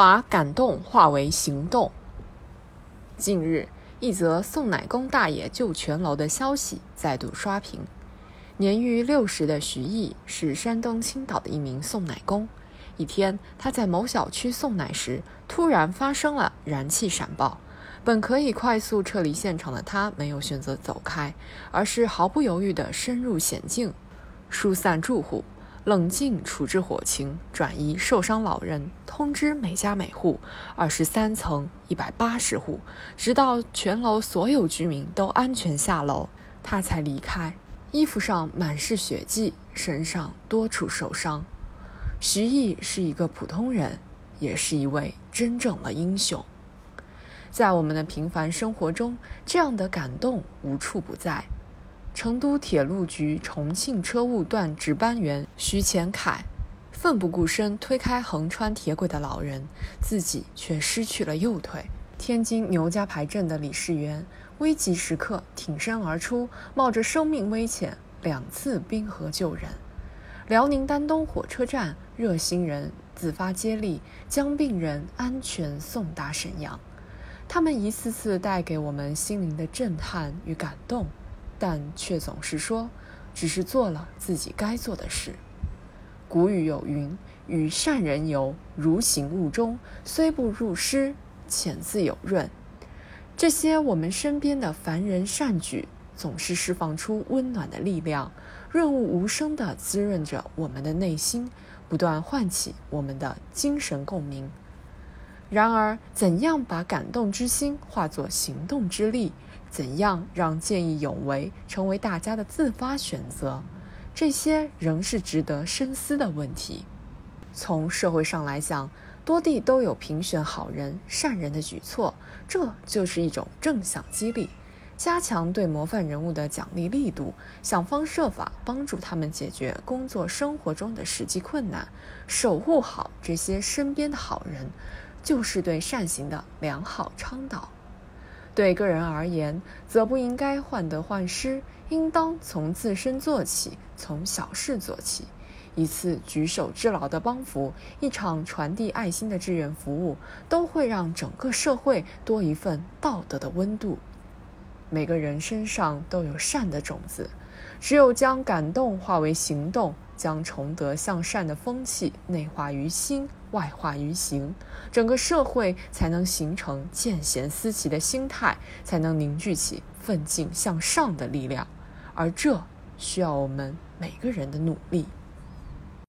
把感动化为行动。近日，一则宋奶公大爷救全楼的消息再度刷屏。年逾六十的徐毅是山东青岛的一名送奶工。一天，他在某小区送奶时，突然发生了燃气闪爆。本可以快速撤离现场的他，没有选择走开，而是毫不犹豫地深入险境，疏散住户，冷静处置火情，转移受伤老人，通知每家每户，二十三层一百八十户，直到全楼所有居民都安全下楼，他才离开。衣服上满是血迹，身上多处受伤。徐毅是一个普通人，也是一位真正的英雄。在我们的平凡生活中，这样的感动无处不在。成都铁路局重庆车务段值班员徐前凯，奋不顾身推开横穿铁轨的老人，自己却失去了右腿。天津牛家牌镇的李世元。危急时刻挺身而出，冒着生命危险两次冰河救人。辽宁丹东火车站热心人自发接力，将病人安全送达沈阳。他们一次次带给我们心灵的震撼与感动，但却总是说，只是做了自己该做的事。古语有云：“与善人游，如行雾中，虽不入诗，浅自有润。”这些我们身边的凡人善举，总是释放出温暖的力量，润物无声地滋润着我们的内心，不断唤起我们的精神共鸣。然而，怎样把感动之心化作行动之力？怎样让见义勇为成为大家的自发选择？这些仍是值得深思的问题。从社会上来讲，多地都有评选好人、善人的举措，这就是一种正向激励，加强对模范人物的奖励力度，想方设法帮助他们解决工作生活中的实际困难，守护好这些身边的好人，就是对善行的良好倡导。对个人而言，则不应该患得患失，应当从自身做起，从小事做起。一次举手之劳的帮扶，一场传递爱心的志愿服务，都会让整个社会多一份道德的温度。每个人身上都有善的种子，只有将感动化为行动，将崇德向善的风气内化于心，外化于行，整个社会才能形成见贤思齐的心态，才能凝聚起奋进向上的力量。而这需要我们每个人的努力。